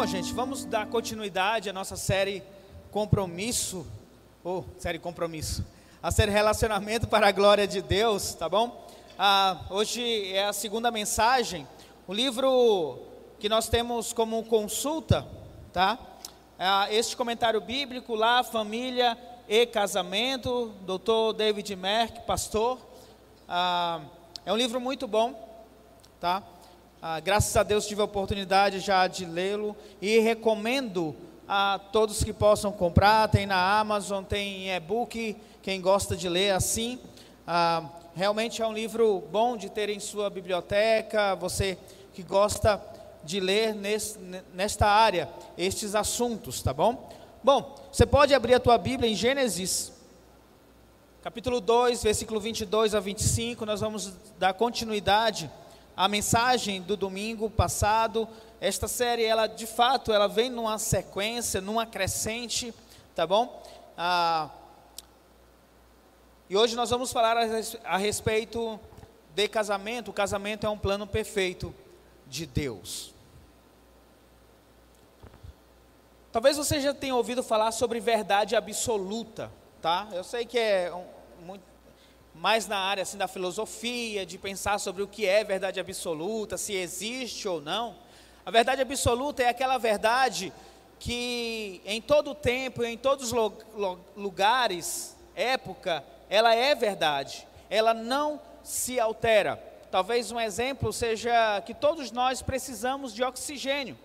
Bom, gente, vamos dar continuidade à nossa série Compromisso, ou série Compromisso, a série Relacionamento para a Glória de Deus, tá bom? Ah, hoje é a segunda mensagem, o livro que nós temos como consulta, tá? Ah, este comentário bíblico lá, Família e Casamento, Dr. David Merck, pastor. Ah, é um livro muito bom, tá? Ah, graças a Deus tive a oportunidade já de lê-lo e recomendo a todos que possam comprar. Tem na Amazon, tem em e-book, quem gosta de ler assim. Ah, realmente é um livro bom de ter em sua biblioteca. Você que gosta de ler nesse, nesta área estes assuntos, tá bom? Bom, você pode abrir a tua Bíblia em Gênesis, capítulo 2, versículo 22 a 25. Nós vamos dar continuidade a mensagem do domingo passado. Esta série, ela de fato, ela vem numa sequência, numa crescente, tá bom? Ah, e hoje nós vamos falar a, respeito de casamento. O casamento é um plano perfeito de Deus. Talvez você já tenha ouvido falar sobre verdade absoluta, tá? Eu sei que é mais na área assim da filosofia, de pensar sobre o que é verdade absoluta, se existe ou não. A verdade absoluta é aquela verdade que em todo tempo, em todos os lugares, época, ela é verdade. Ela não se altera. Talvez um exemplo seja que todos nós precisamos de oxigênio.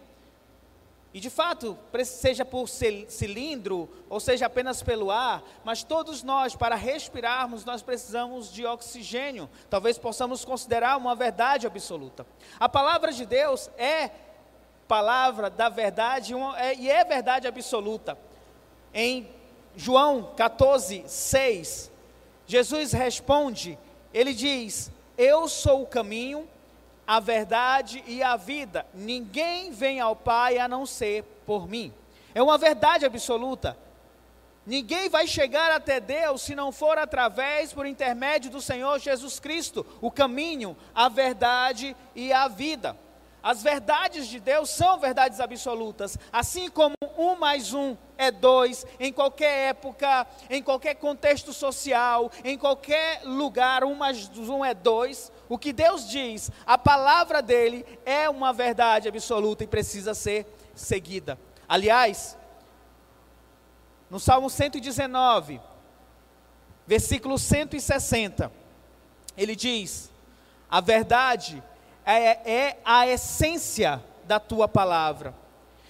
E de fato, seja por cilindro ou seja apenas pelo ar, mas todos nós, para respirarmos, nós precisamos de oxigênio. Talvez possamos considerar uma verdade absoluta. A palavra de Deus é palavra da verdade é, e é verdade absoluta. Em João 14, 6, Jesus responde, ele diz: Eu sou o caminho, a verdade e a vida. Ninguém vem ao Pai a não ser por mim. É uma verdade absoluta. Ninguém vai chegar até Deus se não for através, por intermédio do Senhor Jesus Cristo, o caminho, a verdade e a vida. As verdades de Deus são verdades absolutas, assim como um mais um é dois, em qualquer época, em qualquer contexto social, em qualquer lugar, um mais um é dois. O que Deus diz, a palavra dele é uma verdade absoluta e precisa ser seguida. Aliás, no Salmo 119, versículo 160, ele diz: A verdade é, é a essência da tua palavra,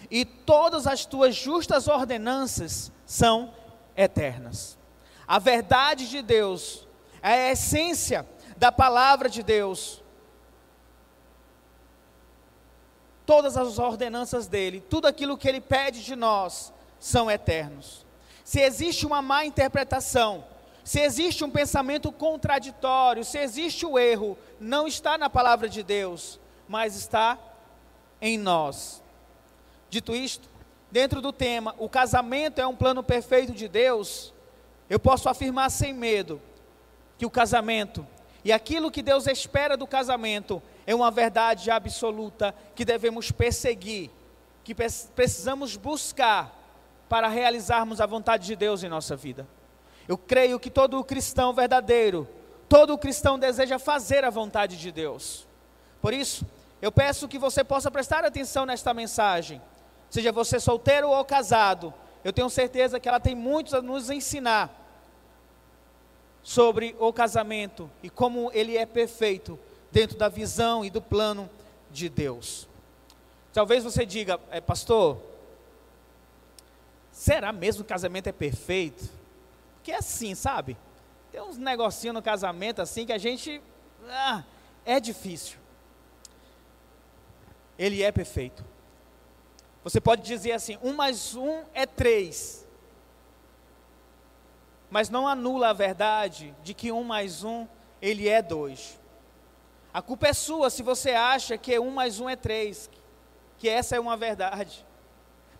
e todas as tuas justas ordenanças são eternas. A verdade de Deus é a essência da palavra de Deus. Todas as ordenanças dele, tudo aquilo que ele pede de nós, são eternos. Se existe uma má interpretação, se existe um pensamento contraditório, se existe o erro, não está na palavra de Deus, mas está em nós. Dito isto, dentro do tema, o casamento é um plano perfeito de Deus, eu posso afirmar sem medo que o casamento e aquilo que Deus espera do casamento é uma verdade absoluta que devemos perseguir, que precisamos buscar para realizarmos a vontade de Deus em nossa vida. Eu creio que todo cristão verdadeiro, todo cristão deseja fazer a vontade de Deus. Por isso, eu peço que você possa prestar atenção nesta mensagem. Seja você solteiro ou casado, eu tenho certeza que ela tem muito a nos ensinar sobre o casamento e como ele é perfeito dentro da visão e do plano de Deus. Talvez você diga, é, pastor, será mesmo que o casamento é perfeito? que é assim, sabe? Tem uns negocinhos no casamento assim que a gente. Ah, é difícil. Ele é perfeito. Você pode dizer assim: um mais um é três. Mas não anula a verdade de que um mais um, ele é dois. A culpa é sua se você acha que um mais um é três, que essa é uma verdade.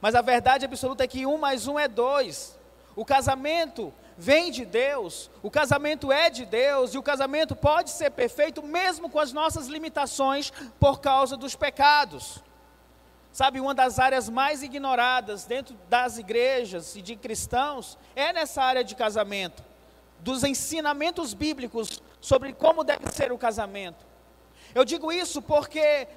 Mas a verdade absoluta é que um mais um é dois. O casamento vem de Deus, o casamento é de Deus e o casamento pode ser perfeito mesmo com as nossas limitações por causa dos pecados. Sabe, uma das áreas mais ignoradas dentro das igrejas e de cristãos é nessa área de casamento, dos ensinamentos bíblicos sobre como deve ser o casamento. Eu digo isso porque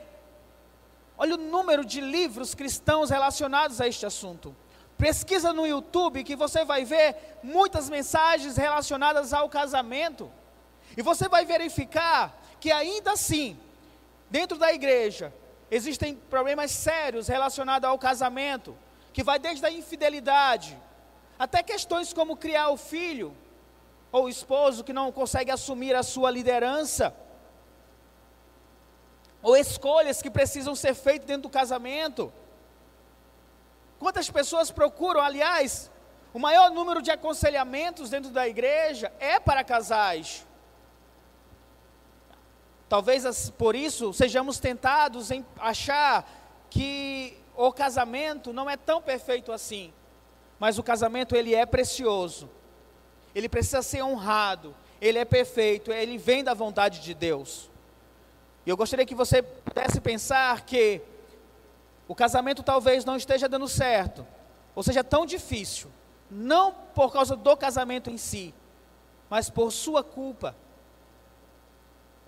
olha o número de livros cristãos relacionados a este assunto. Pesquisa no YouTube que você vai ver muitas mensagens relacionadas ao casamento. E você vai verificar que ainda assim, dentro da igreja, Existem problemas sérios relacionados ao casamento, que vai desde a infidelidade até questões como criar o filho ou o esposo que não consegue assumir a sua liderança, ou escolhas que precisam ser feitas dentro do casamento. Quantas pessoas procuram, aliás, o maior número de aconselhamentos dentro da igreja é para casais. Talvez por isso sejamos tentados em achar que o casamento não é tão perfeito assim. Mas o casamento ele é precioso. Ele precisa ser honrado. Ele é perfeito, ele vem da vontade de Deus. E eu gostaria que você pudesse pensar que o casamento talvez não esteja dando certo, ou seja, tão difícil, não por causa do casamento em si, mas por sua culpa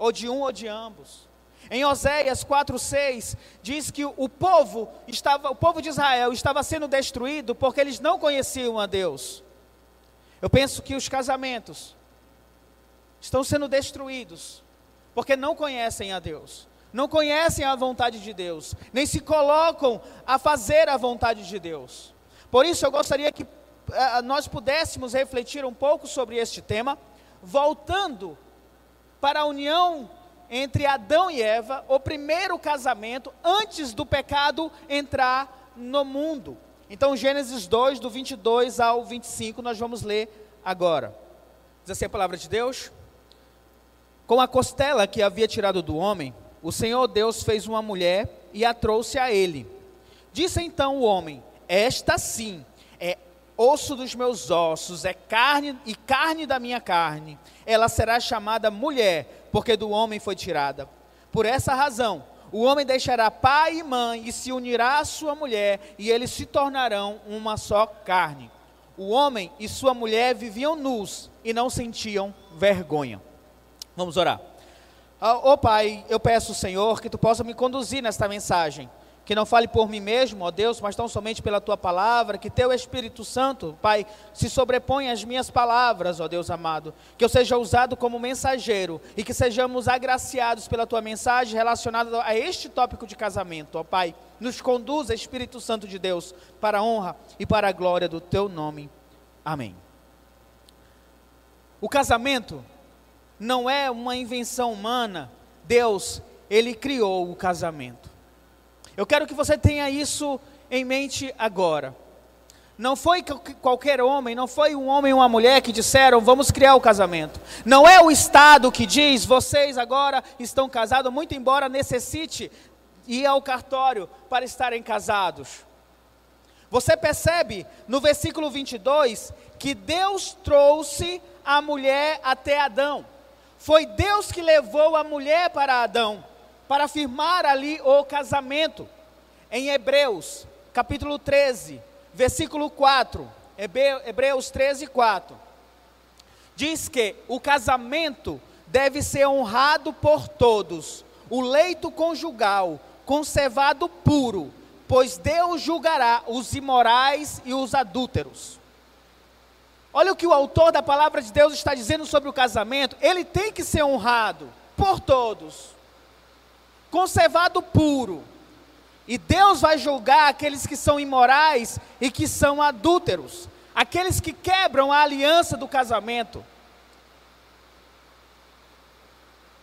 ou de um ou de ambos. Em Oséias 4:6 diz que o povo estava, o povo de Israel estava sendo destruído porque eles não conheciam a Deus. Eu penso que os casamentos estão sendo destruídos porque não conhecem a Deus, não conhecem a vontade de Deus, nem se colocam a fazer a vontade de Deus. Por isso eu gostaria que uh, nós pudéssemos refletir um pouco sobre este tema, voltando para a união entre Adão e Eva, o primeiro casamento antes do pecado entrar no mundo. Então, Gênesis 2, do 22 ao 25, nós vamos ler agora. Diz assim a palavra de Deus: Com a costela que havia tirado do homem, o Senhor Deus fez uma mulher e a trouxe a ele. Disse então o homem: Esta sim é osso dos meus ossos, é carne e carne da minha carne. Ela será chamada mulher, porque do homem foi tirada. Por essa razão, o homem deixará pai e mãe e se unirá à sua mulher, e eles se tornarão uma só carne. O homem e sua mulher viviam nus e não sentiam vergonha. Vamos orar. Ó oh, Pai, eu peço, Senhor, que tu possa me conduzir nesta mensagem que não fale por mim mesmo, ó Deus, mas tão somente pela tua palavra, que teu Espírito Santo, Pai, se sobreponha às minhas palavras, ó Deus amado, que eu seja usado como mensageiro e que sejamos agraciados pela tua mensagem relacionada a este tópico de casamento, ó Pai. Nos conduza, Espírito Santo de Deus, para a honra e para a glória do teu nome. Amém. O casamento não é uma invenção humana, Deus, ele criou o casamento. Eu quero que você tenha isso em mente agora. Não foi qualquer homem, não foi um homem e uma mulher que disseram vamos criar o casamento. Não é o Estado que diz vocês agora estão casados, muito embora necessite ir ao cartório para estarem casados. Você percebe no versículo 22 que Deus trouxe a mulher até Adão. Foi Deus que levou a mulher para Adão para firmar ali o casamento. Em Hebreus, capítulo 13, versículo 4, Hebreus 13, 4, diz que o casamento deve ser honrado por todos, o leito conjugal conservado puro, pois Deus julgará os imorais e os adúlteros. Olha o que o autor da palavra de Deus está dizendo sobre o casamento, ele tem que ser honrado por todos conservado puro. E Deus vai julgar aqueles que são imorais e que são adúlteros, aqueles que quebram a aliança do casamento.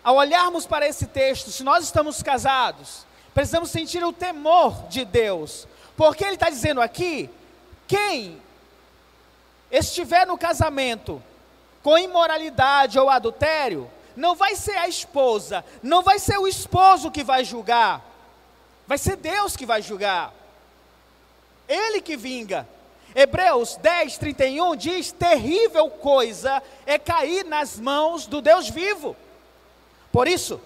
Ao olharmos para esse texto, se nós estamos casados, precisamos sentir o temor de Deus, porque Ele está dizendo aqui: quem estiver no casamento com imoralidade ou adultério, não vai ser a esposa, não vai ser o esposo que vai julgar, vai ser Deus que vai julgar. Ele que vinga. Hebreus 10, 31 diz: terrível coisa é cair nas mãos do Deus vivo. Por isso,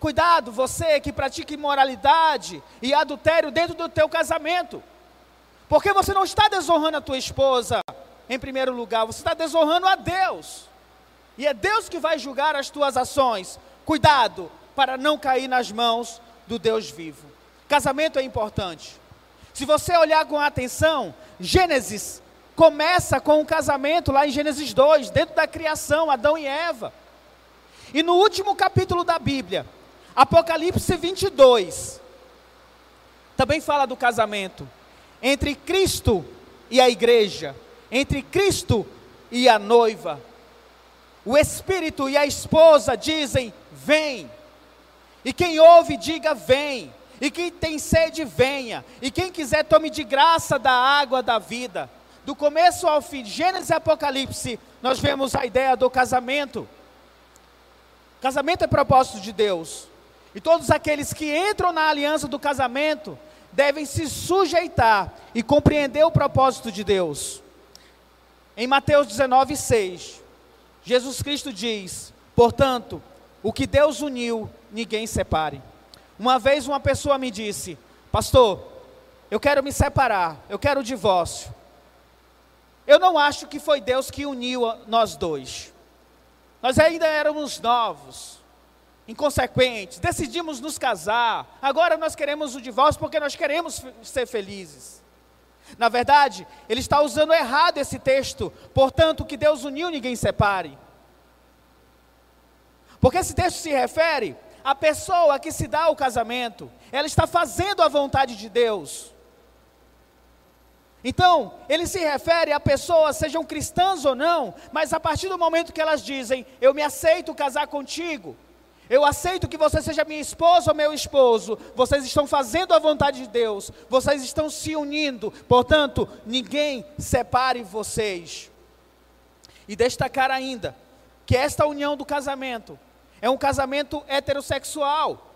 Cuidado, você que pratica imoralidade e adultério dentro do teu casamento. Porque você não está desonrando a tua esposa em primeiro lugar, você está desonrando a Deus. E é Deus que vai julgar as tuas ações. Cuidado para não cair nas mãos do Deus vivo. Casamento é importante. Se você olhar com atenção, Gênesis começa com o um casamento lá em Gênesis 2, dentro da criação, Adão e Eva. E no último capítulo da Bíblia, Apocalipse 22, também fala do casamento entre Cristo e a igreja, entre Cristo e a noiva. O Espírito e a esposa dizem: Vem. E quem ouve, diga: Vem. E quem tem sede, venha. E quem quiser, tome de graça da água da vida. Do começo ao fim, Gênesis e Apocalipse, nós vemos a ideia do casamento. Casamento é propósito de Deus. E todos aqueles que entram na aliança do casamento devem se sujeitar e compreender o propósito de Deus. Em Mateus 19, 6, Jesus Cristo diz: Portanto, o que Deus uniu, ninguém separe. Uma vez uma pessoa me disse: Pastor, eu quero me separar, eu quero o divórcio. Eu não acho que foi Deus que uniu nós dois. Nós ainda éramos novos, inconsequentes, decidimos nos casar. Agora nós queremos o divórcio porque nós queremos ser felizes. Na verdade, ele está usando errado esse texto. Portanto, que Deus uniu, ninguém separe. Porque esse texto se refere à pessoa que se dá ao casamento. Ela está fazendo a vontade de Deus. Então, ele se refere a pessoas, sejam cristãs ou não, mas a partir do momento que elas dizem, eu me aceito casar contigo, eu aceito que você seja minha esposa ou meu esposo, vocês estão fazendo a vontade de Deus, vocês estão se unindo, portanto, ninguém separe vocês. E destacar ainda que esta união do casamento é um casamento heterossexual.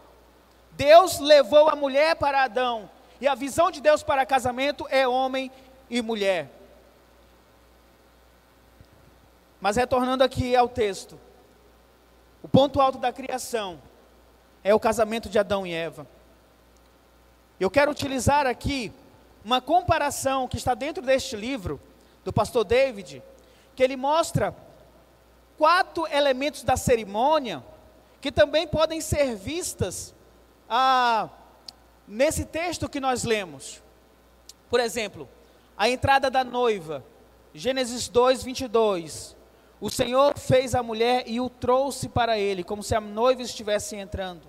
Deus levou a mulher para Adão e a visão de Deus para casamento é homem e mulher. Mas retornando aqui ao texto, o ponto alto da criação é o casamento de Adão e Eva. Eu quero utilizar aqui uma comparação que está dentro deste livro, do pastor David, que ele mostra quatro elementos da cerimônia que também podem ser vistas ah, nesse texto que nós lemos. Por exemplo, a entrada da noiva, Gênesis 2, 22. O Senhor fez a mulher e o trouxe para ele, como se a noiva estivesse entrando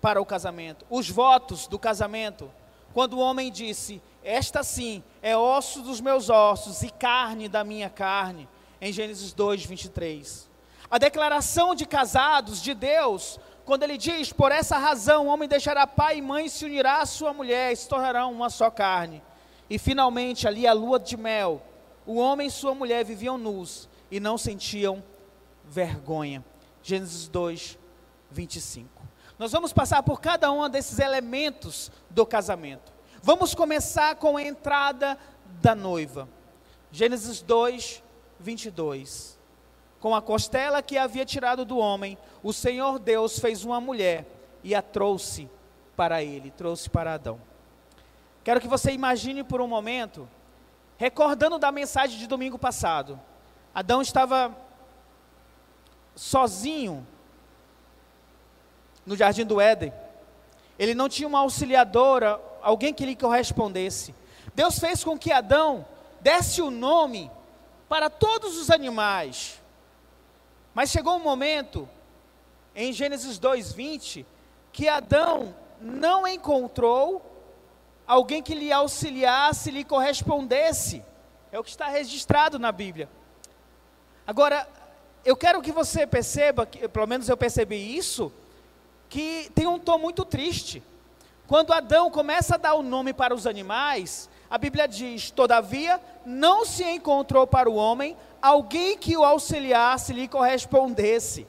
para o casamento. Os votos do casamento, quando o homem disse: Esta sim é osso dos meus ossos e carne da minha carne, em Gênesis 2, 23. A declaração de casados de Deus quando ele diz: Por essa razão o homem deixará pai e mãe, se unirá à sua mulher, e se tornarão uma só carne. E finalmente, ali a lua de mel, o homem e sua mulher viviam nus e não sentiam vergonha. Gênesis 2, 25. Nós vamos passar por cada um desses elementos do casamento. Vamos começar com a entrada da noiva. Gênesis 2, 22 com a costela que havia tirado do homem, o Senhor Deus fez uma mulher e a trouxe para ele, trouxe para Adão. Quero que você imagine por um momento, recordando da mensagem de domingo passado. Adão estava sozinho no jardim do Éden. Ele não tinha uma auxiliadora, alguém que lhe correspondesse. Deus fez com que Adão desse o nome para todos os animais. Mas chegou um momento, em Gênesis 2:20, que Adão não encontrou alguém que lhe auxiliasse, lhe correspondesse. É o que está registrado na Bíblia. Agora, eu quero que você perceba, que, pelo menos eu percebi isso, que tem um tom muito triste. Quando Adão começa a dar o nome para os animais, a Bíblia diz: Todavia, não se encontrou para o homem alguém que o auxiliasse, lhe correspondesse.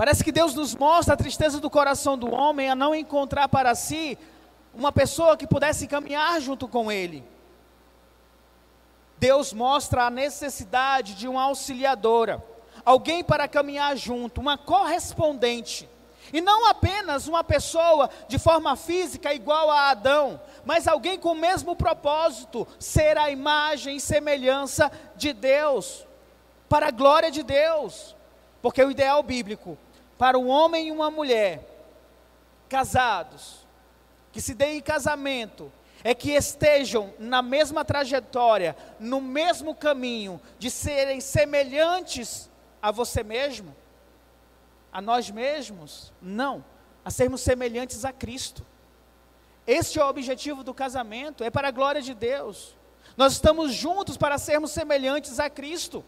Parece que Deus nos mostra a tristeza do coração do homem a não encontrar para si uma pessoa que pudesse caminhar junto com ele. Deus mostra a necessidade de uma auxiliadora, alguém para caminhar junto, uma correspondente. E não apenas uma pessoa de forma física igual a Adão, mas alguém com o mesmo propósito, ser a imagem e semelhança de Deus, para a glória de Deus. Porque o ideal bíblico para um homem e uma mulher casados, que se deem em casamento, é que estejam na mesma trajetória, no mesmo caminho, de serem semelhantes a você mesmo, a nós mesmos? Não, a sermos semelhantes a Cristo. Este é o objetivo do casamento, é para a glória de Deus. Nós estamos juntos para sermos semelhantes a Cristo.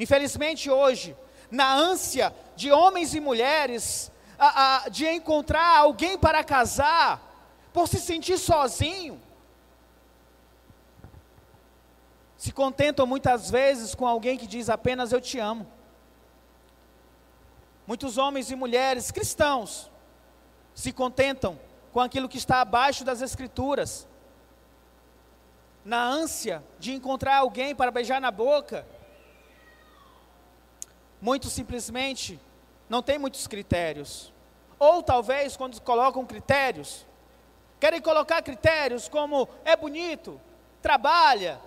Infelizmente, hoje, na ânsia de homens e mulheres a, a, de encontrar alguém para casar, por se sentir sozinho, se contentam muitas vezes com alguém que diz apenas eu te amo. Muitos homens e mulheres cristãos se contentam com aquilo que está abaixo das Escrituras, na ânsia de encontrar alguém para beijar na boca. Muitos simplesmente não têm muitos critérios. Ou talvez, quando colocam critérios, querem colocar critérios como é bonito, trabalha,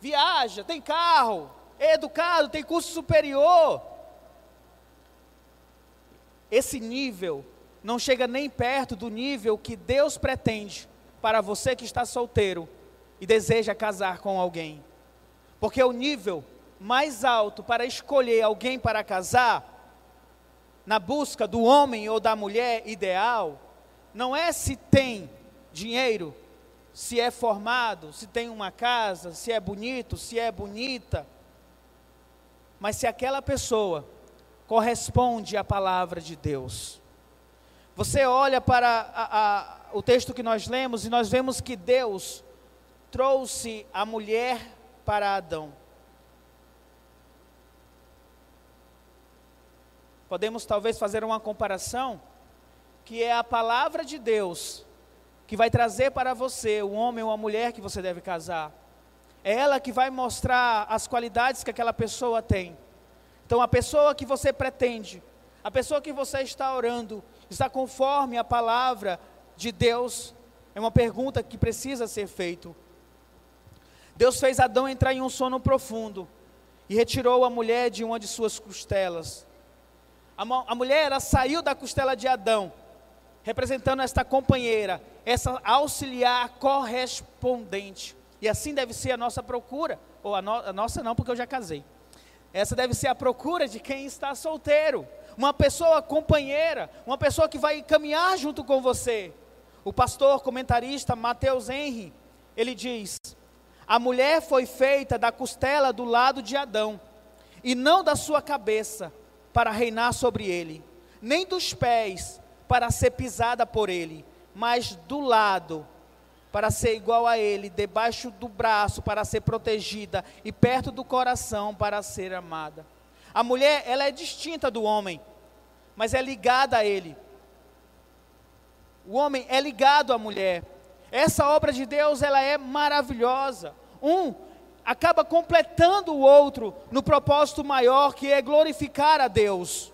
viaja, tem carro, é educado, tem curso superior esse nível não chega nem perto do nível que Deus pretende para você que está solteiro e deseja casar com alguém. Porque o nível mais alto para escolher alguém para casar, na busca do homem ou da mulher ideal, não é se tem dinheiro, se é formado, se tem uma casa, se é bonito, se é bonita, mas se aquela pessoa corresponde à palavra de Deus. Você olha para a, a, o texto que nós lemos e nós vemos que Deus trouxe a mulher para Adão. Podemos talvez fazer uma comparação, que é a palavra de Deus que vai trazer para você o homem ou a mulher que você deve casar. É ela que vai mostrar as qualidades que aquela pessoa tem. Então, a pessoa que você pretende, a pessoa que você está orando, está conforme a palavra de Deus? É uma pergunta que precisa ser feita. Deus fez Adão entrar em um sono profundo e retirou a mulher de uma de suas costelas. A, mulher ela saiu da costela de Adão, representando esta companheira, essa auxiliar correspondente. E assim deve ser a nossa procura, ou a, no, a nossa não, porque eu já casei. Essa deve ser a procura de quem está solteiro. Uma pessoa companheira, uma pessoa que vai caminhar junto com você. O pastor comentarista Mateus Henry, ele diz: A mulher foi feita da costela do lado de Adão, e não da sua cabeça, para reinar sobre ele, nem dos pés, para ser pisada por ele, mas do lado, para ser igual a Ele, debaixo do braço para ser protegida e perto do coração para ser amada. A mulher, ela é distinta do homem, mas é ligada a Ele. O homem é ligado à mulher. Essa obra de Deus, ela é maravilhosa. Um acaba completando o outro no propósito maior que é glorificar a Deus.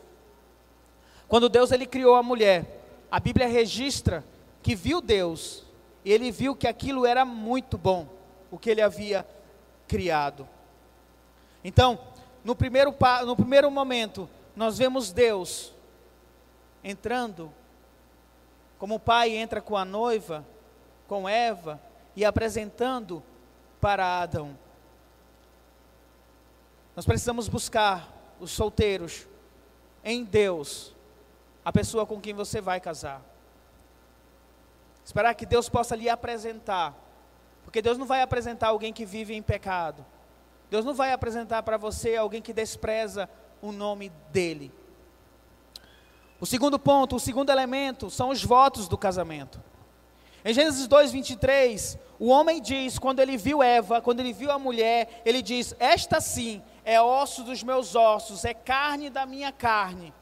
Quando Deus ele criou a mulher, a Bíblia registra que viu Deus e ele viu que aquilo era muito bom, o que ele havia criado. Então, no primeiro, no primeiro momento, nós vemos Deus entrando, como o pai entra com a noiva, com Eva, e apresentando para Adão. Nós precisamos buscar os solteiros em Deus, a pessoa com quem você vai casar. Esperar que Deus possa lhe apresentar. Porque Deus não vai apresentar alguém que vive em pecado. Deus não vai apresentar para você alguém que despreza o nome dele. O segundo ponto, o segundo elemento, são os votos do casamento. Em Gênesis 2, 23, o homem diz, quando ele viu Eva, quando ele viu a mulher, ele diz: Esta sim é osso dos meus ossos, é carne da minha carne.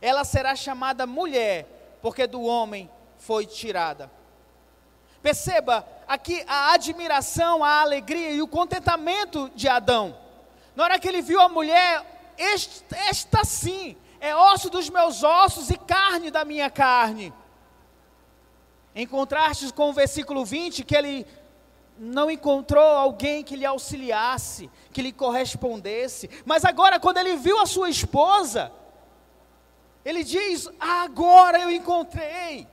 Ela será chamada mulher, porque do homem foi tirada. Perceba aqui a admiração, a alegria e o contentamento de Adão. Na hora que ele viu a mulher, esta sim é osso dos meus ossos e carne da minha carne. Em contraste com o versículo 20, que ele não encontrou alguém que lhe auxiliasse, que lhe correspondesse. Mas agora, quando ele viu a sua esposa, ele diz: Agora eu encontrei.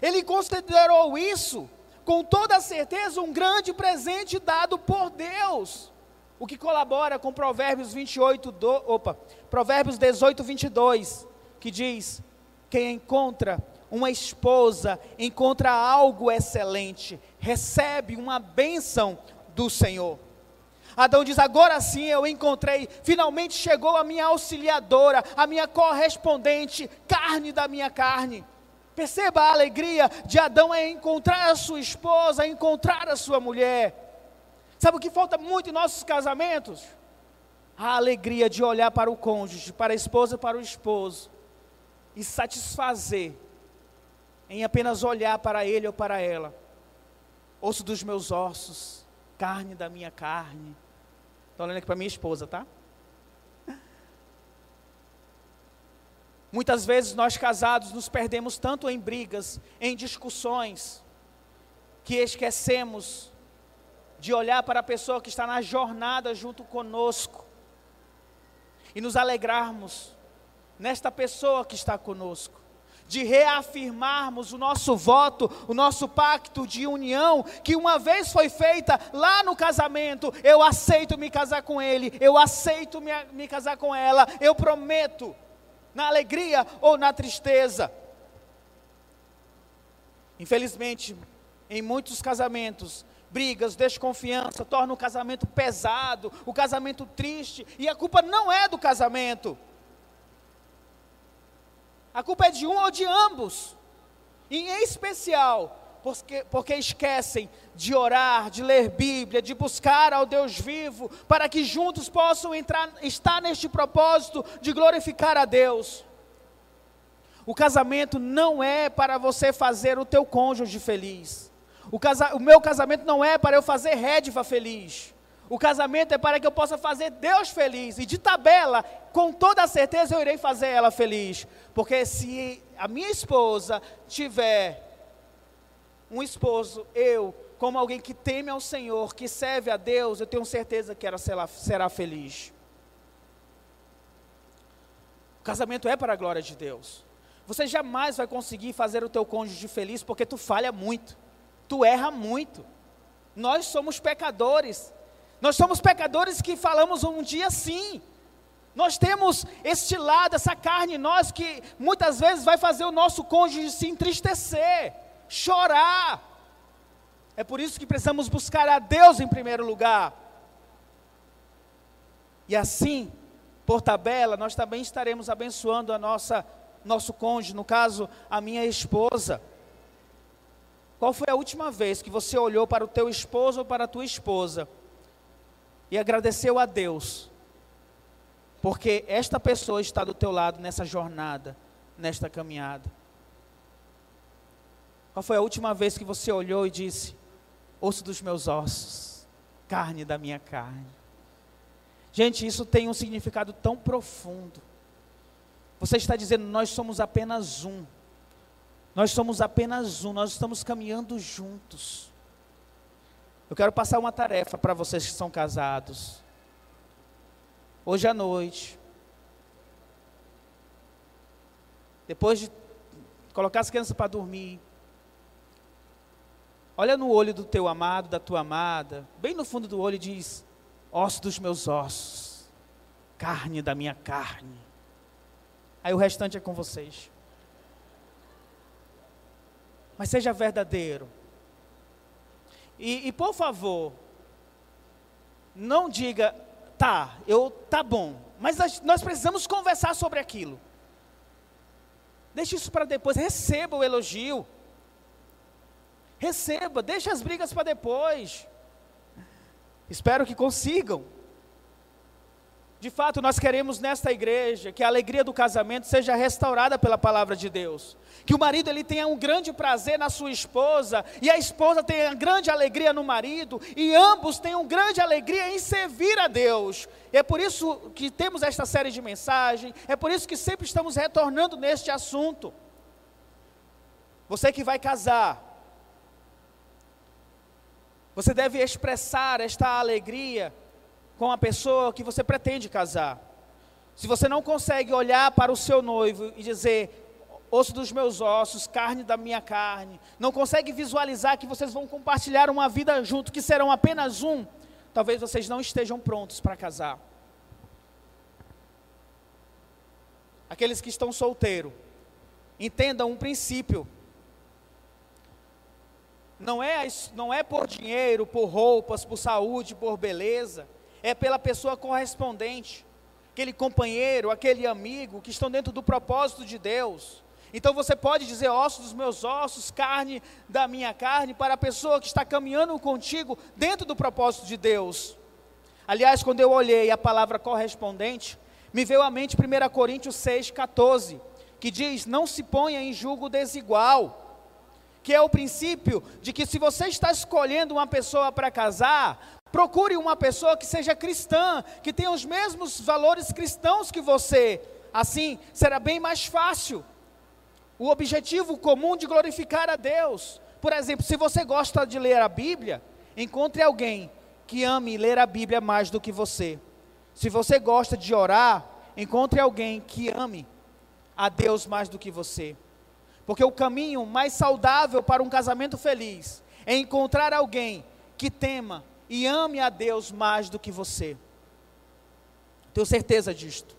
Ele considerou isso, com toda certeza, um grande presente dado por Deus. O que colabora com Provérbios 28, do, opa, Provérbios 18, 22, que diz: Quem encontra uma esposa encontra algo excelente, recebe uma bênção do Senhor. Adão diz: Agora sim eu encontrei, finalmente chegou a minha auxiliadora, a minha correspondente, carne da minha carne. Perceba a alegria de Adão em encontrar a sua esposa, encontrar a sua mulher. Sabe o que falta muito em nossos casamentos? A alegria de olhar para o cônjuge, para a esposa, para o esposo e satisfazer em apenas olhar para ele ou para ela. Osso dos meus ossos, carne da minha carne. Estou olhando aqui para minha esposa, tá? Muitas vezes nós casados nos perdemos tanto em brigas, em discussões, que esquecemos de olhar para a pessoa que está na jornada junto conosco e nos alegrarmos nesta pessoa que está conosco de reafirmarmos o nosso voto, o nosso pacto de união, que uma vez foi feita lá no casamento, eu aceito me casar com ele, eu aceito me, me casar com ela, eu prometo, na alegria ou na tristeza. Infelizmente, em muitos casamentos, brigas, desconfiança, torna o casamento pesado, o casamento triste, e a culpa não é do casamento. A culpa é de um ou de ambos. Em especial, porque, porque esquecem de orar, de ler Bíblia, de buscar ao Deus vivo, para que juntos possam entrar, estar neste propósito de glorificar a Deus. O casamento não é para você fazer o teu cônjuge feliz. O, casa, o meu casamento não é para eu fazer rédiva feliz. O casamento é para que eu possa fazer Deus feliz. E de tabela, com toda certeza eu irei fazer ela feliz. Porque se a minha esposa tiver um esposo, eu, como alguém que teme ao Senhor, que serve a Deus, eu tenho certeza que ela será, será feliz. O casamento é para a glória de Deus. Você jamais vai conseguir fazer o teu cônjuge feliz porque tu falha muito. Tu erra muito. Nós somos pecadores. Nós somos pecadores que falamos um dia sim. Nós temos este lado, essa carne em nós que muitas vezes vai fazer o nosso cônjuge se entristecer, chorar. É por isso que precisamos buscar a Deus em primeiro lugar. E assim, por tabela, nós também estaremos abençoando a nossa nosso cônjuge, no caso, a minha esposa. Qual foi a última vez que você olhou para o teu esposo ou para a tua esposa e agradeceu a Deus, porque esta pessoa está do teu lado nessa jornada, nesta caminhada. Qual foi a última vez que você olhou e disse: osso dos meus ossos, carne da minha carne? Gente, isso tem um significado tão profundo. Você está dizendo, nós somos apenas um. Nós somos apenas um, nós estamos caminhando juntos. Eu quero passar uma tarefa para vocês que são casados. Hoje à noite, depois de colocar as crianças para dormir, olha no olho do teu amado, da tua amada, bem no fundo do olho diz: osso dos meus ossos, carne da minha carne. Aí o restante é com vocês. Mas seja verdadeiro. E, e por favor, não diga, tá, eu tá bom, mas nós, nós precisamos conversar sobre aquilo. Deixe isso para depois, receba o elogio. Receba, deixe as brigas para depois. Espero que consigam. De fato, nós queremos nesta igreja que a alegria do casamento seja restaurada pela palavra de Deus. Que o marido ele tenha um grande prazer na sua esposa e a esposa tenha grande alegria no marido e ambos tenham grande alegria em servir a Deus. É por isso que temos esta série de mensagens, é por isso que sempre estamos retornando neste assunto. Você que vai casar, você deve expressar esta alegria com a pessoa que você pretende casar. Se você não consegue olhar para o seu noivo e dizer, osso dos meus ossos, carne da minha carne, não consegue visualizar que vocês vão compartilhar uma vida junto, que serão apenas um, talvez vocês não estejam prontos para casar. Aqueles que estão solteiros, entendam um princípio. Não é, não é por dinheiro, por roupas, por saúde, por beleza é pela pessoa correspondente, aquele companheiro, aquele amigo que estão dentro do propósito de Deus. Então você pode dizer ossos dos meus ossos, carne da minha carne, para a pessoa que está caminhando contigo dentro do propósito de Deus. Aliás, quando eu olhei a palavra correspondente, me veio à mente 1 Coríntios 6,14, que diz: Não se ponha em julgo desigual que é o princípio de que se você está escolhendo uma pessoa para casar, Procure uma pessoa que seja cristã, que tenha os mesmos valores cristãos que você. Assim, será bem mais fácil. O objetivo comum de glorificar a Deus. Por exemplo, se você gosta de ler a Bíblia, encontre alguém que ame ler a Bíblia mais do que você. Se você gosta de orar, encontre alguém que ame a Deus mais do que você. Porque o caminho mais saudável para um casamento feliz é encontrar alguém que tema e ame a Deus mais do que você. Tenho certeza disto.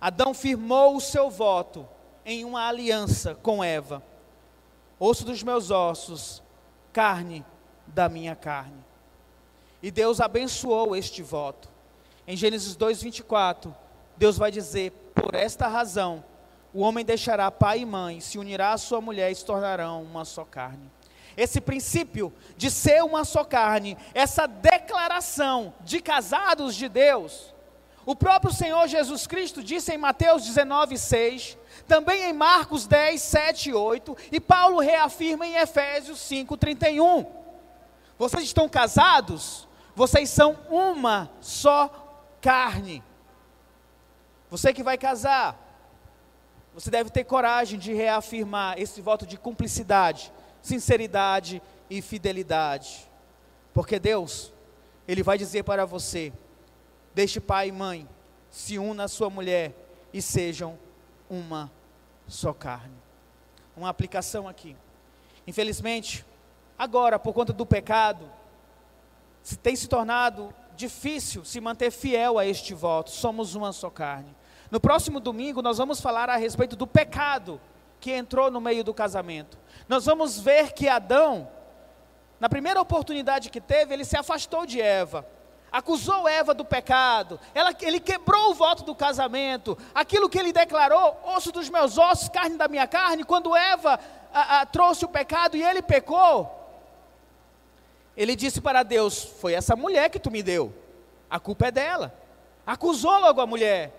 Adão firmou o seu voto em uma aliança com Eva. Osso dos meus ossos, carne da minha carne. E Deus abençoou este voto. Em Gênesis 2:24, Deus vai dizer: "Por esta razão, o homem deixará pai e mãe, se unirá à sua mulher e se tornarão uma só carne." Esse princípio de ser uma só carne, essa declaração de casados de Deus. O próprio Senhor Jesus Cristo disse em Mateus 19, 6, também em Marcos 10, 7 e 8, e Paulo reafirma em Efésios 5, 31. Vocês estão casados, vocês são uma só carne. Você que vai casar, você deve ter coragem de reafirmar esse voto de cumplicidade sinceridade e fidelidade. Porque Deus, Ele vai dizer para você: deixe pai e mãe, se una à sua mulher e sejam uma só carne. Uma aplicação aqui. Infelizmente, agora, por conta do pecado, tem se tornado difícil se manter fiel a este voto. Somos uma só carne. No próximo domingo, nós vamos falar a respeito do pecado que entrou no meio do casamento. Nós vamos ver que Adão, na primeira oportunidade que teve, ele se afastou de Eva, acusou Eva do pecado, ela, ele quebrou o voto do casamento, aquilo que ele declarou, osso dos meus ossos, carne da minha carne, quando Eva a, a, trouxe o pecado e ele pecou, ele disse para Deus: Foi essa mulher que tu me deu, a culpa é dela. Acusou logo a mulher.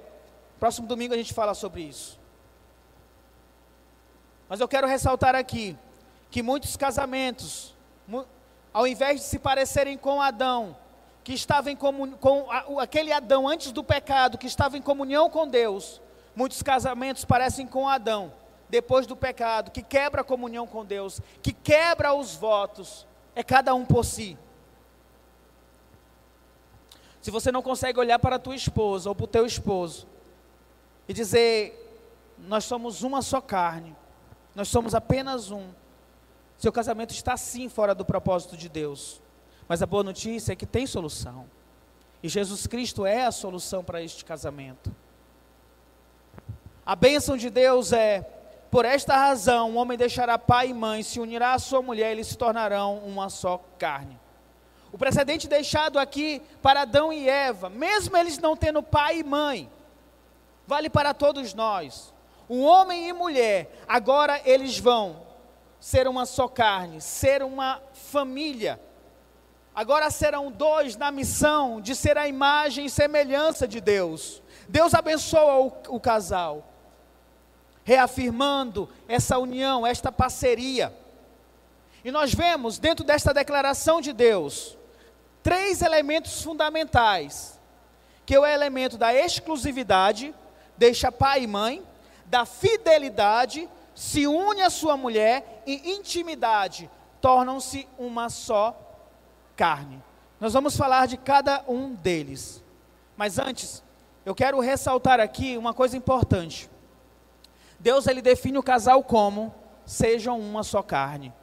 Próximo domingo a gente fala sobre isso. Mas eu quero ressaltar aqui que muitos casamentos, ao invés de se parecerem com Adão, que estava em com aquele Adão antes do pecado, que estava em comunhão com Deus, muitos casamentos parecem com Adão, depois do pecado, que quebra a comunhão com Deus, que quebra os votos, é cada um por si. Se você não consegue olhar para a tua esposa ou para o teu esposo e dizer, nós somos uma só carne, nós somos apenas um. Seu casamento está sim fora do propósito de Deus. Mas a boa notícia é que tem solução. E Jesus Cristo é a solução para este casamento. A bênção de Deus é: por esta razão, o homem deixará pai e mãe, se unirá à sua mulher, e eles se tornarão uma só carne. O precedente deixado aqui para Adão e Eva, mesmo eles não tendo pai e mãe, vale para todos nós. Um homem e mulher, agora eles vão ser uma só carne, ser uma família. Agora serão dois na missão de ser a imagem e semelhança de Deus. Deus abençoa o, o casal, reafirmando essa união, esta parceria. E nós vemos dentro desta declaração de Deus três elementos fundamentais, que é o elemento da exclusividade, deixa pai e mãe, da fidelidade, se une a sua mulher e intimidade, tornam-se uma só carne. Nós vamos falar de cada um deles. Mas antes, eu quero ressaltar aqui uma coisa importante. Deus ele define o casal como sejam uma só carne.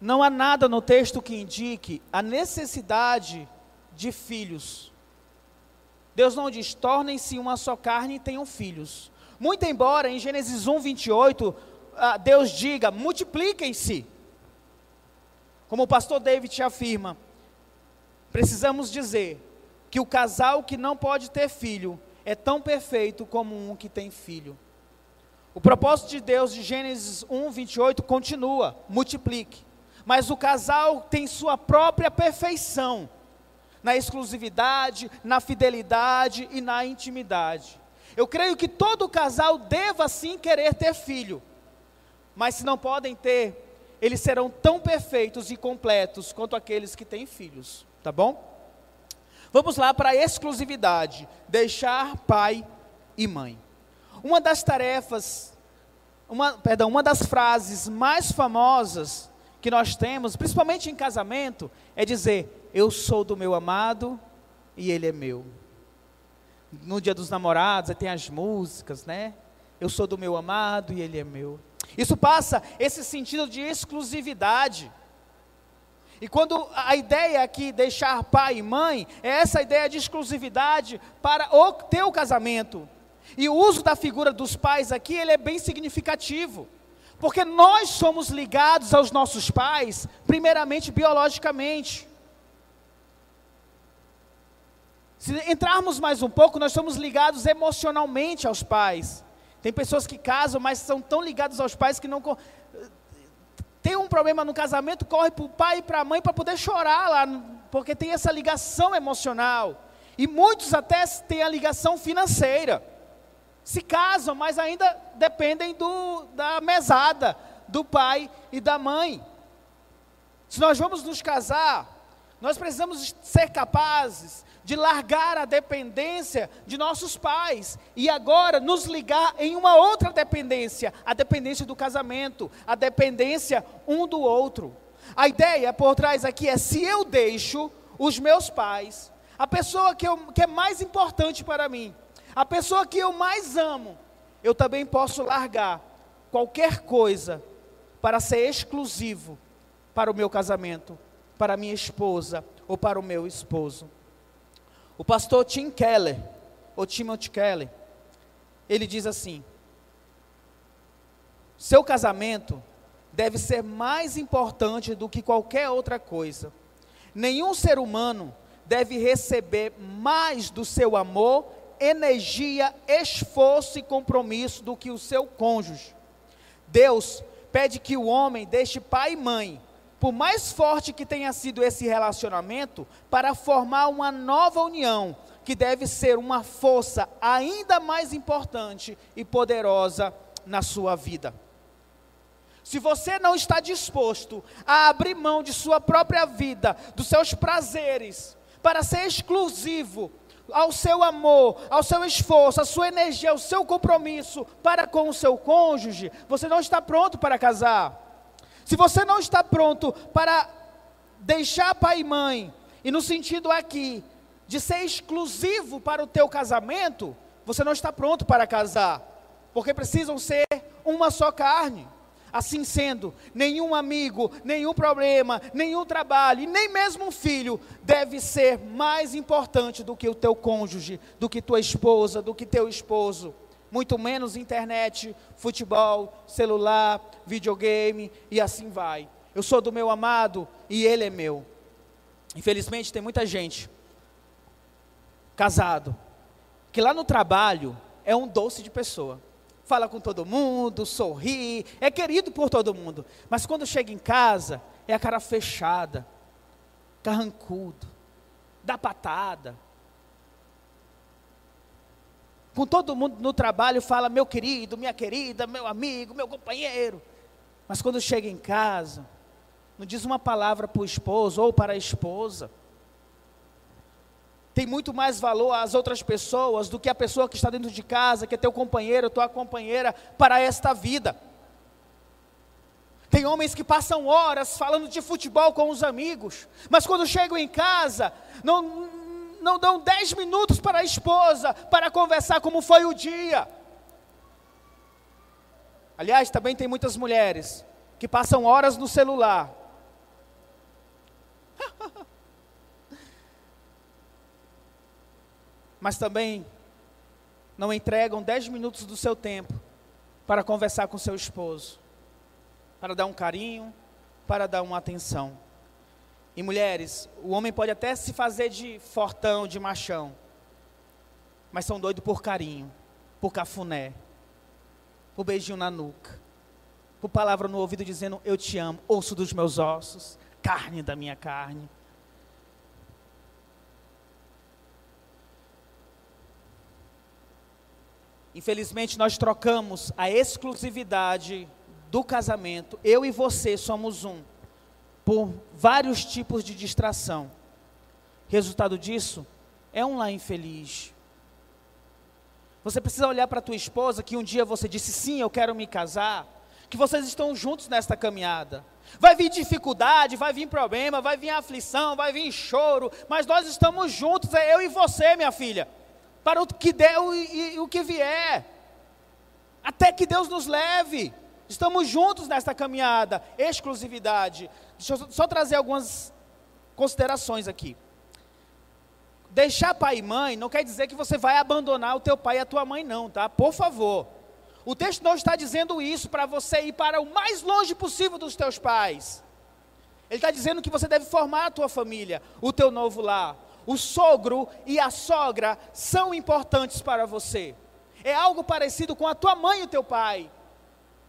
Não há nada no texto que indique a necessidade de filhos. Deus não diz: tornem-se uma só carne e tenham filhos. Muito embora em Gênesis 1, 28, ah, Deus diga: multipliquem-se. Como o pastor David afirma, precisamos dizer que o casal que não pode ter filho é tão perfeito como um que tem filho. O propósito de Deus de Gênesis 1, 28 continua: multiplique. Mas o casal tem sua própria perfeição na exclusividade, na fidelidade e na intimidade. Eu creio que todo casal deva sim querer ter filho, mas se não podem ter, eles serão tão perfeitos e completos quanto aqueles que têm filhos, tá bom? Vamos lá para a exclusividade, deixar pai e mãe. Uma das tarefas, uma, perdão, uma das frases mais famosas que nós temos, principalmente em casamento, é dizer: Eu sou do meu amado e ele é meu. No dia dos namorados, tem as músicas, né? Eu sou do meu amado e ele é meu. Isso passa esse sentido de exclusividade. E quando a ideia aqui, deixar pai e mãe, é essa ideia de exclusividade para o teu casamento. E o uso da figura dos pais aqui, ele é bem significativo. Porque nós somos ligados aos nossos pais, primeiramente biologicamente. Se entrarmos mais um pouco, nós somos ligados emocionalmente aos pais. Tem pessoas que casam, mas são tão ligados aos pais que não. Tem um problema no casamento, corre para o pai e para a mãe para poder chorar lá, porque tem essa ligação emocional. E muitos até têm a ligação financeira se casam, mas ainda dependem do, da mesada do pai e da mãe. Se nós vamos nos casar, nós precisamos ser capazes de largar a dependência de nossos pais e agora nos ligar em uma outra dependência, a dependência do casamento, a dependência um do outro. A ideia por trás aqui é: se eu deixo os meus pais, a pessoa que, eu, que é mais importante para mim, a pessoa que eu mais amo, eu também posso largar qualquer coisa para ser exclusivo para o meu casamento, para a minha esposa ou para o meu esposo. O pastor Tim Keller, ou Timothy Keller, ele diz assim: seu casamento deve ser mais importante do que qualquer outra coisa. Nenhum ser humano deve receber mais do seu amor energia, esforço e compromisso do que o seu cônjuge. Deus pede que o homem deixe pai e mãe, por mais forte que tenha sido esse relacionamento, para formar uma nova união, que deve ser uma força ainda mais importante e poderosa na sua vida. Se você não está disposto a abrir mão de sua própria vida, dos seus prazeres, para ser exclusivo ao seu amor, ao seu esforço, à sua energia, ao seu compromisso para com o seu cônjuge, você não está pronto para casar. Se você não está pronto para deixar pai e mãe, e no sentido aqui de ser exclusivo para o teu casamento, você não está pronto para casar, porque precisam ser uma só carne. Assim sendo, nenhum amigo, nenhum problema, nenhum trabalho, nem mesmo um filho deve ser mais importante do que o teu cônjuge, do que tua esposa, do que teu esposo. Muito menos internet, futebol, celular, videogame e assim vai. Eu sou do meu amado e ele é meu. Infelizmente tem muita gente casado que lá no trabalho é um doce de pessoa fala com todo mundo, sorri, é querido por todo mundo. Mas quando chega em casa, é a cara fechada, carrancudo, dá patada. Com todo mundo no trabalho fala meu querido, minha querida, meu amigo, meu companheiro. Mas quando chega em casa, não diz uma palavra para o esposo ou para a esposa. Tem muito mais valor às outras pessoas do que a pessoa que está dentro de casa, que é teu companheiro, tua companheira para esta vida. Tem homens que passam horas falando de futebol com os amigos, mas quando chegam em casa, não, não dão dez minutos para a esposa para conversar como foi o dia. Aliás, também tem muitas mulheres que passam horas no celular. Mas também não entregam dez minutos do seu tempo para conversar com seu esposo para dar um carinho, para dar uma atenção. E mulheres, o homem pode até se fazer de fortão, de machão, mas são doidos por carinho, por cafuné, por beijinho na nuca, por palavra no ouvido dizendo eu te amo, osso dos meus ossos, carne da minha carne. Infelizmente, nós trocamos a exclusividade do casamento, eu e você somos um, por vários tipos de distração. Resultado disso é um lar infeliz. Você precisa olhar para tua esposa que um dia você disse sim, eu quero me casar, que vocês estão juntos nesta caminhada. Vai vir dificuldade, vai vir problema, vai vir aflição, vai vir choro, mas nós estamos juntos, é eu e você, minha filha, para o que der e, e o que vier, até que Deus nos leve. Estamos juntos nesta caminhada, exclusividade. Deixa eu só trazer algumas considerações aqui. Deixar pai e mãe não quer dizer que você vai abandonar o teu pai e a tua mãe, não, tá? Por favor. O texto não está dizendo isso para você ir para o mais longe possível dos teus pais. Ele está dizendo que você deve formar a tua família, o teu novo lar. O sogro e a sogra são importantes para você. É algo parecido com a tua mãe e o teu pai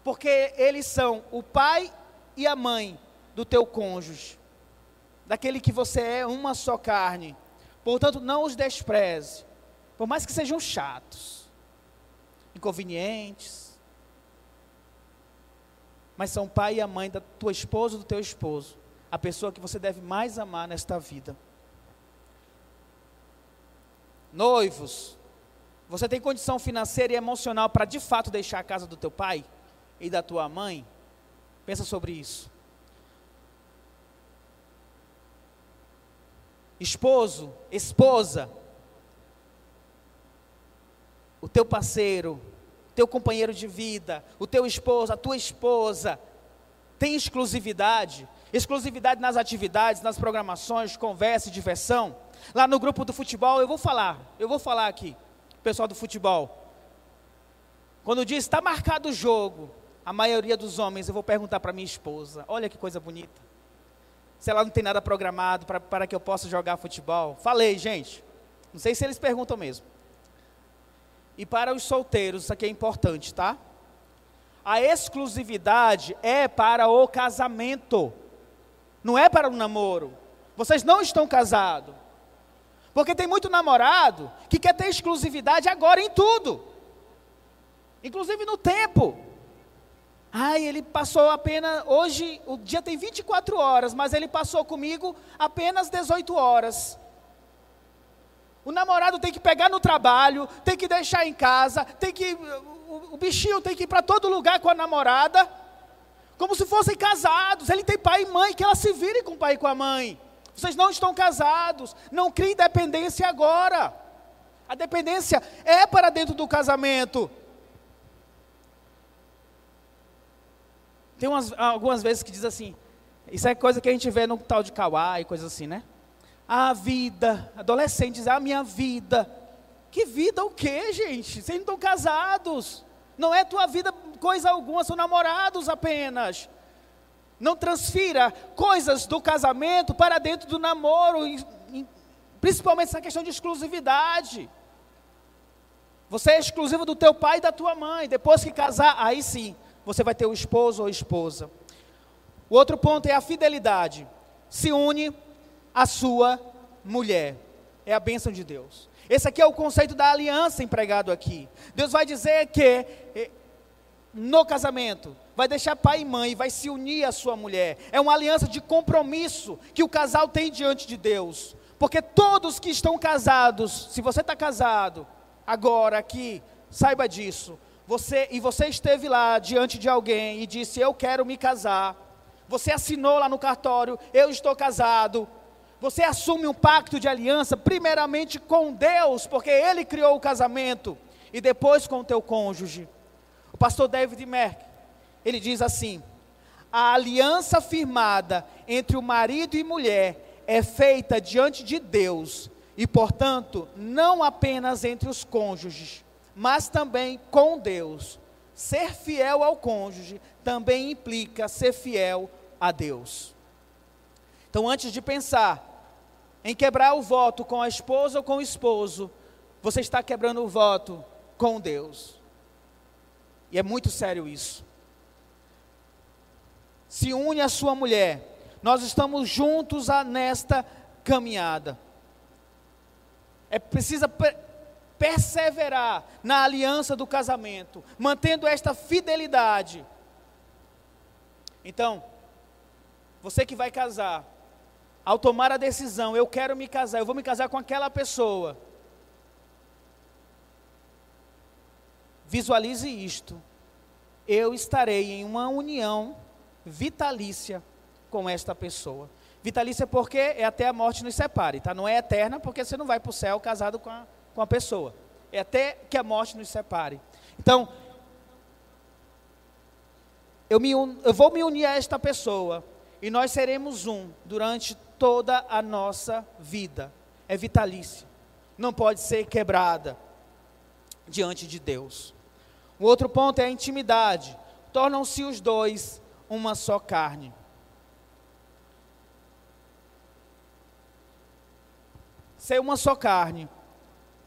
porque eles são o pai e a mãe do teu cônjuge, daquele que você é uma só carne. Portanto, não os despreze, por mais que sejam chatos, inconvenientes, mas são pai e a mãe da tua esposa ou do teu esposo, a pessoa que você deve mais amar nesta vida. Noivos, você tem condição financeira e emocional para de fato deixar a casa do teu pai? e da tua mãe? Pensa sobre isso. Esposo, esposa, o teu parceiro, teu companheiro de vida, o teu esposo, a tua esposa, tem exclusividade, exclusividade nas atividades, nas programações, conversa e diversão. Lá no grupo do futebol, eu vou falar, eu vou falar aqui, pessoal do futebol. Quando diz está marcado o jogo, a maioria dos homens, eu vou perguntar para minha esposa: olha que coisa bonita. Se ela não tem nada programado para que eu possa jogar futebol. Falei, gente. Não sei se eles perguntam mesmo. E para os solteiros, isso aqui é importante, tá? A exclusividade é para o casamento, não é para o namoro. Vocês não estão casados. Porque tem muito namorado que quer ter exclusividade agora em tudo, inclusive no tempo. Ai, ele passou apenas. Hoje, o dia tem 24 horas, mas ele passou comigo apenas 18 horas. O namorado tem que pegar no trabalho, tem que deixar em casa, tem que. O, o bichinho tem que ir para todo lugar com a namorada, como se fossem casados. Ele tem pai e mãe, que ela se vire com o pai e com a mãe. Vocês não estão casados, não criem dependência agora. A dependência é para dentro do casamento. Tem umas, algumas vezes que diz assim, isso é coisa que a gente vê no tal de Kauai, coisa assim, né? A vida, adolescente diz, a minha vida. Que vida o quê, gente? Vocês não estão casados. Não é tua vida coisa alguma, são namorados apenas. Não transfira coisas do casamento para dentro do namoro, principalmente essa questão de exclusividade. Você é exclusivo do teu pai e da tua mãe. Depois que casar, aí sim, você vai ter o esposo ou esposa. O outro ponto é a fidelidade. Se une a sua mulher. É a bênção de Deus. Esse aqui é o conceito da aliança empregado aqui. Deus vai dizer que eh, no casamento vai deixar pai e mãe, vai se unir à sua mulher. É uma aliança de compromisso que o casal tem diante de Deus. Porque todos que estão casados, se você está casado agora aqui, saiba disso. Você e você esteve lá diante de alguém e disse: "Eu quero me casar". Você assinou lá no cartório: "Eu estou casado". Você assume um pacto de aliança primeiramente com Deus, porque ele criou o casamento, e depois com o teu cônjuge. O pastor David Merck, ele diz assim: "A aliança firmada entre o marido e mulher é feita diante de Deus e, portanto, não apenas entre os cônjuges, mas também com Deus. Ser fiel ao cônjuge também implica ser fiel a Deus. Então, antes de pensar em quebrar o voto com a esposa ou com o esposo, você está quebrando o voto com Deus. E é muito sério isso. Se une a sua mulher nós estamos juntos nesta caminhada. É precisa perseverar na aliança do casamento, mantendo esta fidelidade. Então, você que vai casar, ao tomar a decisão, eu quero me casar, eu vou me casar com aquela pessoa. Visualize isto. Eu estarei em uma união vitalícia com esta pessoa. Vitalícia porque é até a morte nos separe, tá? Não é eterna porque você não vai para o céu casado com a, com a pessoa. É até que a morte nos separe. Então, eu, me eu vou me unir a esta pessoa e nós seremos um durante toda a nossa vida. É vitalícia. Não pode ser quebrada diante de Deus. O outro ponto é a intimidade. Tornam-se os dois uma só carne. ser uma só carne.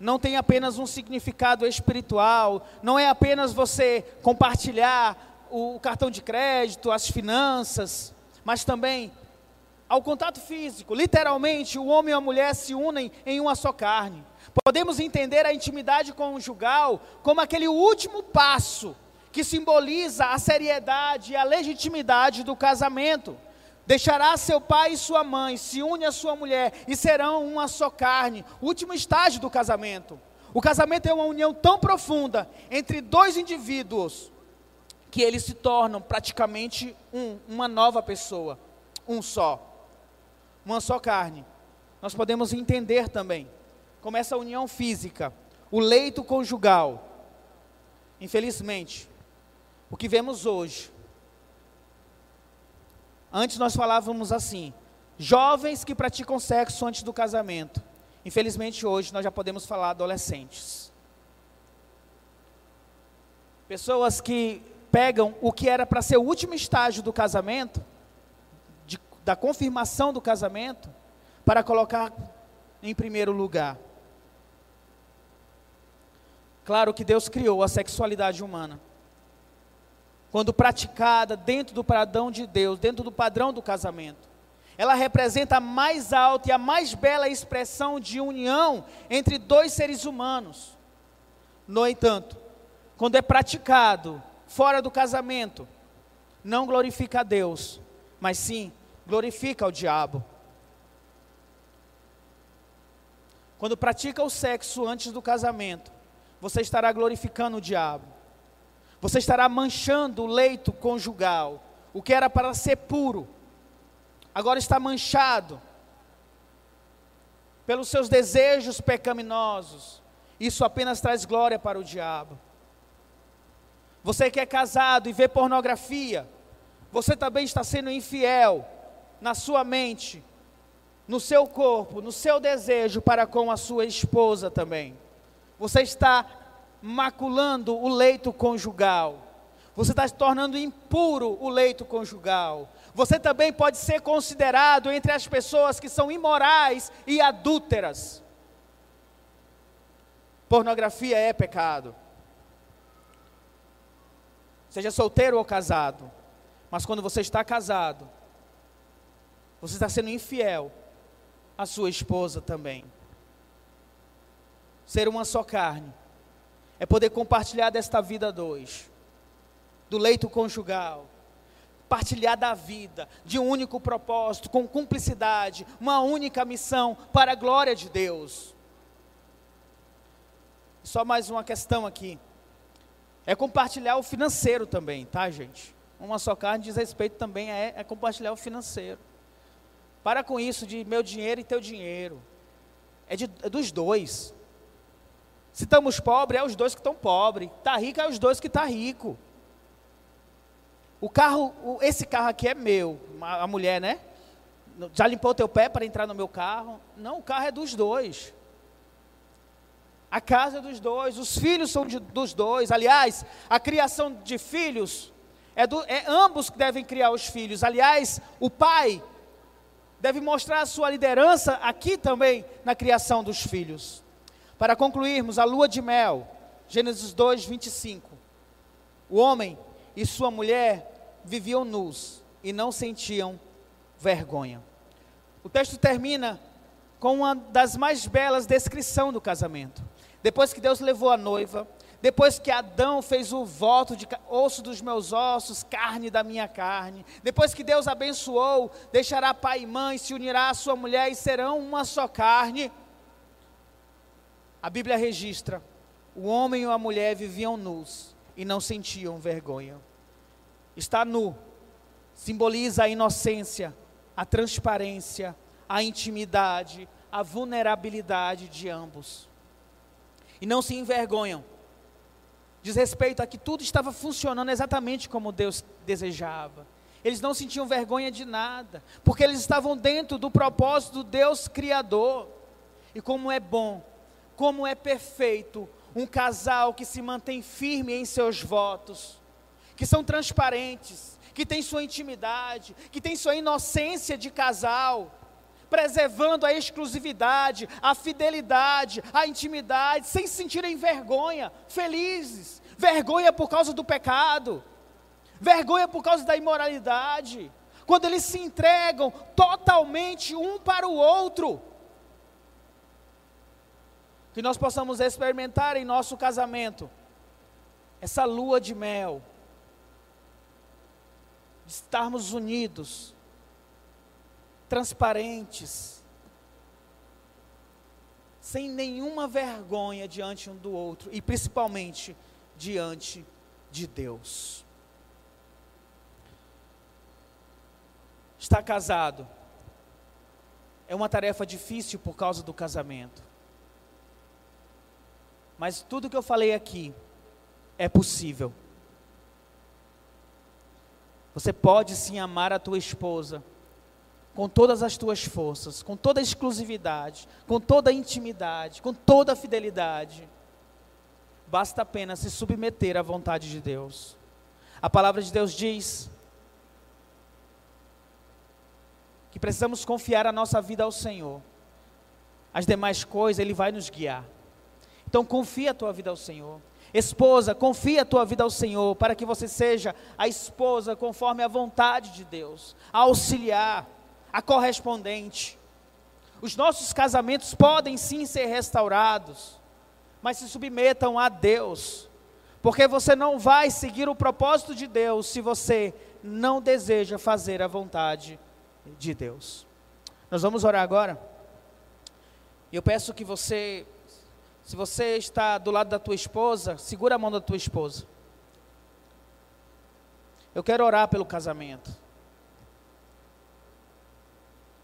Não tem apenas um significado espiritual, não é apenas você compartilhar o cartão de crédito, as finanças, mas também ao contato físico. Literalmente, o homem e a mulher se unem em uma só carne. Podemos entender a intimidade conjugal como aquele último passo que simboliza a seriedade e a legitimidade do casamento. Deixará seu pai e sua mãe, se une à sua mulher e serão uma só carne. Último estágio do casamento. O casamento é uma união tão profunda entre dois indivíduos que eles se tornam praticamente um, uma nova pessoa, um só, uma só carne. Nós podemos entender também como essa união física, o leito conjugal. Infelizmente, o que vemos hoje Antes nós falávamos assim: jovens que praticam sexo antes do casamento. Infelizmente hoje nós já podemos falar adolescentes. Pessoas que pegam o que era para ser o último estágio do casamento, de, da confirmação do casamento, para colocar em primeiro lugar. Claro que Deus criou a sexualidade humana quando praticada dentro do padrão de Deus, dentro do padrão do casamento. Ela representa a mais alta e a mais bela expressão de união entre dois seres humanos. No entanto, quando é praticado fora do casamento, não glorifica a Deus, mas sim glorifica o diabo. Quando pratica o sexo antes do casamento, você estará glorificando o diabo. Você estará manchando o leito conjugal. O que era para ser puro, agora está manchado pelos seus desejos pecaminosos. Isso apenas traz glória para o diabo. Você que é casado e vê pornografia, você também está sendo infiel na sua mente, no seu corpo, no seu desejo para com a sua esposa também. Você está maculando o leito conjugal. Você está se tornando impuro o leito conjugal. Você também pode ser considerado entre as pessoas que são imorais e adúlteras. Pornografia é pecado. Seja solteiro ou casado. Mas quando você está casado, você está sendo infiel. a sua esposa também. Ser uma só carne é poder compartilhar desta vida dois, do leito conjugal, partilhar da vida, de um único propósito, com cumplicidade, uma única missão para a glória de Deus. Só mais uma questão aqui. É compartilhar o financeiro também, tá, gente? Uma só carne diz respeito também é, é compartilhar o financeiro. Para com isso de meu dinheiro e teu dinheiro. É, de, é dos dois. Se estamos pobres, é os dois que estão pobres. Está rico, é os dois que estão tá rico. O carro, esse carro aqui é meu, a mulher, né? Já limpou teu pé para entrar no meu carro? Não, o carro é dos dois. A casa é dos dois, os filhos são de, dos dois. Aliás, a criação de filhos é, do, é ambos que devem criar os filhos. Aliás, o pai deve mostrar a sua liderança aqui também na criação dos filhos. Para concluirmos, a lua de mel, Gênesis 2, 25. O homem e sua mulher viviam nus e não sentiam vergonha. O texto termina com uma das mais belas descrições do casamento. Depois que Deus levou a noiva, depois que Adão fez o voto de osso dos meus ossos, carne da minha carne, depois que Deus abençoou, deixará pai e mãe, se unirá à sua mulher e serão uma só carne. A Bíblia registra: o homem e a mulher viviam nus e não sentiam vergonha. Está nu simboliza a inocência, a transparência, a intimidade, a vulnerabilidade de ambos. E não se envergonham. Diz respeito a que tudo estava funcionando exatamente como Deus desejava. Eles não sentiam vergonha de nada, porque eles estavam dentro do propósito do Deus Criador. E como é bom, como é perfeito um casal que se mantém firme em seus votos, que são transparentes, que tem sua intimidade, que tem sua inocência de casal, preservando a exclusividade, a fidelidade, a intimidade, sem sentirem vergonha, felizes. Vergonha por causa do pecado, vergonha por causa da imoralidade. Quando eles se entregam totalmente um para o outro. Que nós possamos experimentar em nosso casamento essa lua de mel de estarmos unidos, transparentes, sem nenhuma vergonha diante um do outro e principalmente diante de Deus. Estar casado é uma tarefa difícil por causa do casamento. Mas tudo que eu falei aqui é possível. Você pode sim amar a tua esposa com todas as tuas forças, com toda a exclusividade, com toda a intimidade, com toda a fidelidade. Basta apenas se submeter à vontade de Deus. A palavra de Deus diz que precisamos confiar a nossa vida ao Senhor. As demais coisas Ele vai nos guiar. Então confia a tua vida ao Senhor. Esposa, confia a tua vida ao Senhor, para que você seja a esposa conforme a vontade de Deus, a auxiliar, a correspondente. Os nossos casamentos podem sim ser restaurados, mas se submetam a Deus, porque você não vai seguir o propósito de Deus se você não deseja fazer a vontade de Deus. Nós vamos orar agora. Eu peço que você se você está do lado da tua esposa, segura a mão da tua esposa. Eu quero orar pelo casamento.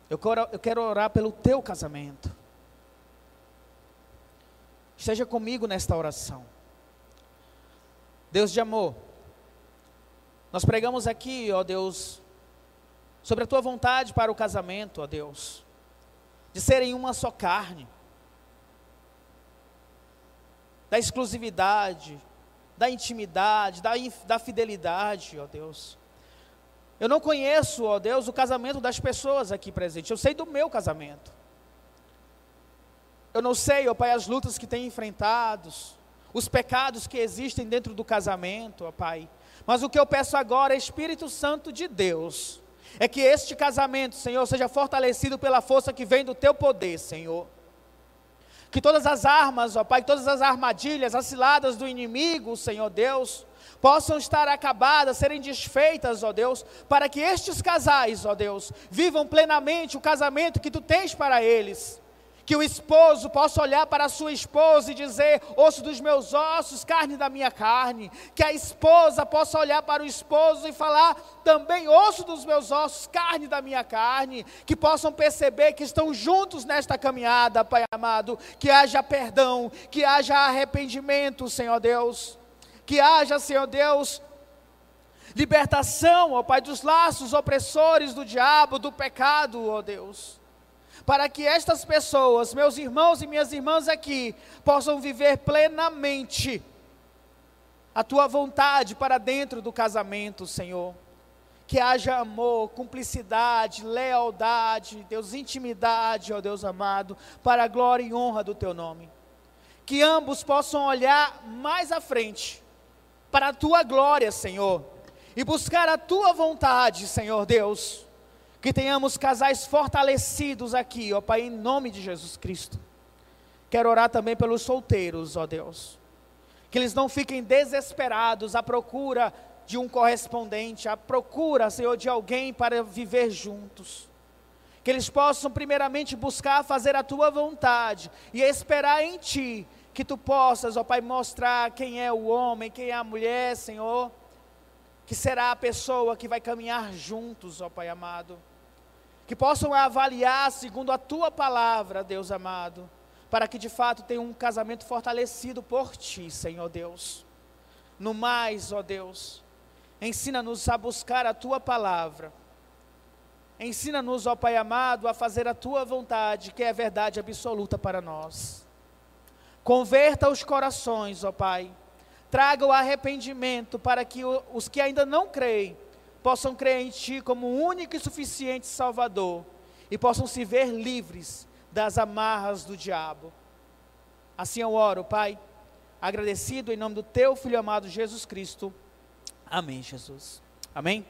Eu quero, eu quero orar pelo teu casamento. Esteja comigo nesta oração. Deus de amor, nós pregamos aqui, ó Deus, sobre a tua vontade para o casamento, ó Deus, de serem uma só carne da exclusividade, da intimidade, da, da fidelidade, ó Deus. Eu não conheço, ó Deus, o casamento das pessoas aqui presentes. Eu sei do meu casamento. Eu não sei, ó Pai, as lutas que tem enfrentados, os pecados que existem dentro do casamento, ó Pai. Mas o que eu peço agora Espírito Santo de Deus é que este casamento, Senhor, seja fortalecido pela força que vem do teu poder, Senhor. Que todas as armas, ó Pai, todas as armadilhas, as ciladas do inimigo, Senhor Deus, possam estar acabadas, serem desfeitas, ó Deus, para que estes casais, ó Deus, vivam plenamente o casamento que tu tens para eles. Que o esposo possa olhar para a sua esposa e dizer: osso dos meus ossos, carne da minha carne. Que a esposa possa olhar para o esposo e falar também: osso dos meus ossos, carne da minha carne. Que possam perceber que estão juntos nesta caminhada, Pai amado. Que haja perdão, que haja arrependimento, Senhor Deus. Que haja, Senhor Deus, libertação, ó Pai, dos laços opressores do diabo, do pecado, ó Deus para que estas pessoas, meus irmãos e minhas irmãs aqui, possam viver plenamente a tua vontade para dentro do casamento, Senhor. Que haja amor, cumplicidade, lealdade, Deus, intimidade, ó Deus amado, para a glória e honra do teu nome. Que ambos possam olhar mais à frente, para a tua glória, Senhor, e buscar a tua vontade, Senhor Deus que tenhamos casais fortalecidos aqui, ó Pai, em nome de Jesus Cristo. Quero orar também pelos solteiros, ó Deus. Que eles não fiquem desesperados à procura de um correspondente, à procura, Senhor, de alguém para viver juntos. Que eles possam, primeiramente, buscar fazer a tua vontade e esperar em ti, que tu possas, ó Pai, mostrar quem é o homem, quem é a mulher, Senhor, que será a pessoa que vai caminhar juntos, ó Pai amado que possam avaliar segundo a tua palavra, Deus amado, para que de fato tenham um casamento fortalecido por ti, Senhor Deus. No mais, ó Deus, ensina-nos a buscar a tua palavra. Ensina-nos, ó Pai amado, a fazer a tua vontade, que é verdade absoluta para nós. Converta os corações, ó Pai. Traga o arrependimento para que os que ainda não creem possam crer em Ti como único e suficiente Salvador e possam se ver livres das amarras do diabo. Assim eu oro, Pai, agradecido em nome do Teu Filho amado Jesus Cristo. Amém, Jesus. Amém.